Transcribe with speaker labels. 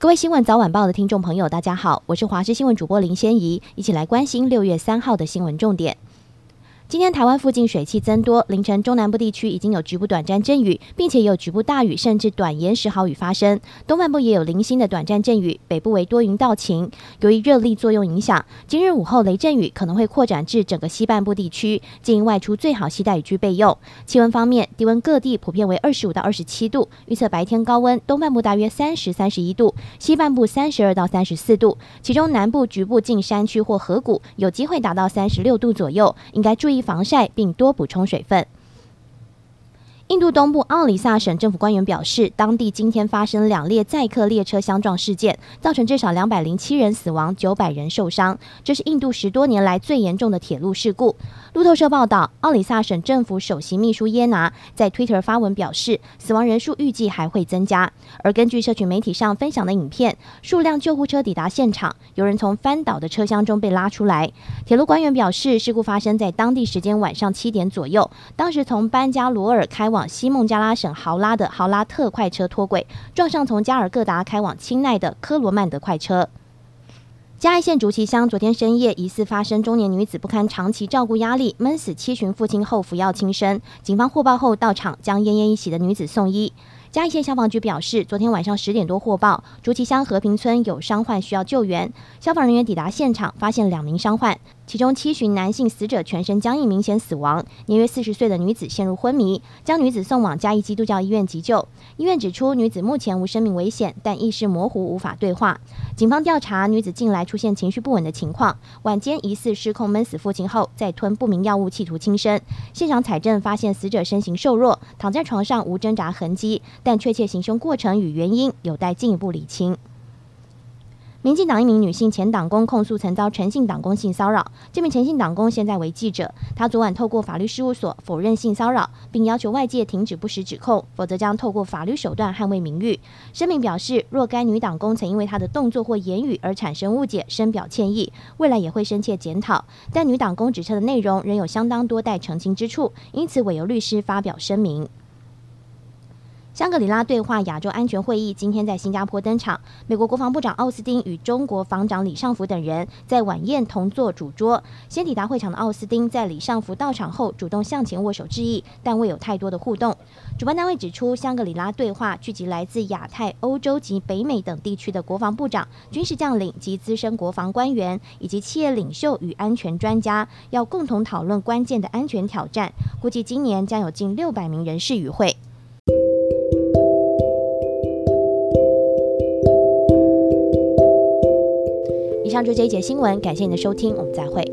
Speaker 1: 各位新闻早晚报的听众朋友，大家好，我是华视新闻主播林仙怡，一起来关心六月三号的新闻重点。今天台湾附近水汽增多，凌晨中南部地区已经有局部短暂阵雨，并且有局部大雨，甚至短延时豪雨发生。东半部也有零星的短暂阵雨，北部为多云到晴。由于热力作用影响，今日午后雷阵雨可能会扩展至整个西半部地区，建议外出最好携带雨具备用。气温方面，低温各地普遍为二十五到二十七度，预测白天高温，东半部大约三十三十一度，西半部三十二到三十四度，其中南部局部近山区或河谷有机会达到三十六度左右，应该注意防晒并多补充水分。印度东部奥里萨省政府官员表示，当地今天发生两列载客列车相撞事件，造成至少两百零七人死亡，九百人受伤。这是印度十多年来最严重的铁路事故。路透社报道，奥里萨省政府首席秘书耶拿在 Twitter 发文表示，死亡人数预计还会增加。而根据社群媒体上分享的影片，数辆救护车抵达现场，有人从翻倒的车厢中被拉出来。铁路官员表示，事故发生在当地时间晚上七点左右，当时从班加罗尔开往往西孟加拉省豪拉的豪拉特快车脱轨，撞上从加尔各答开往钦奈的科罗曼德快车。嘉义县竹崎乡昨天深夜疑似发生中年女子不堪长期照顾压力闷死七旬父亲后服药轻生，警方获报后到场将奄奄一息的女子送医。嘉义县消防局表示，昨天晚上十点多获报，竹崎乡和平村有伤患需要救援。消防人员抵达现场，发现两名伤患，其中七旬男性死者全身僵硬，明显死亡；年约四十岁的女子陷入昏迷，将女子送往嘉义基督教医院急救。医院指出，女子目前无生命危险，但意识模糊，无法对话。警方调查，女子近来出现情绪不稳的情况，晚间疑似失控闷死父亲后，再吞不明药物企图轻生。现场采证发现，死者身形瘦弱，躺在床上无挣扎痕迹。但确切行凶过程与原因有待进一步理清。民进党一名女性前党工控诉曾遭诚信党工性骚扰，这名诚信党工现在为记者。她昨晚透过法律事务所否认性骚扰，并要求外界停止不实指控，否则将透过法律手段捍卫名誉。声明表示，若该女党工曾因为她的动作或言语而产生误解，深表歉意，未来也会深切检讨。但女党工指称的内容仍有相当多待澄清之处，因此委由律师发表声明。香格里拉对话亚洲安全会议今天在新加坡登场，美国国防部长奥斯汀与中国防长李尚福等人在晚宴同坐主桌。先抵达会场的奥斯汀在李尚福到场后主动向前握手致意，但未有太多的互动。主办单位指出，香格里拉对话聚集来自亚太、欧洲及北美等地区的国防部长、军事将领及资深国防官员，以及企业领袖与安全专家，要共同讨论关键的安全挑战。估计今年将有近六百名人士与会。以上就这一节新闻感谢您的收听我们再会。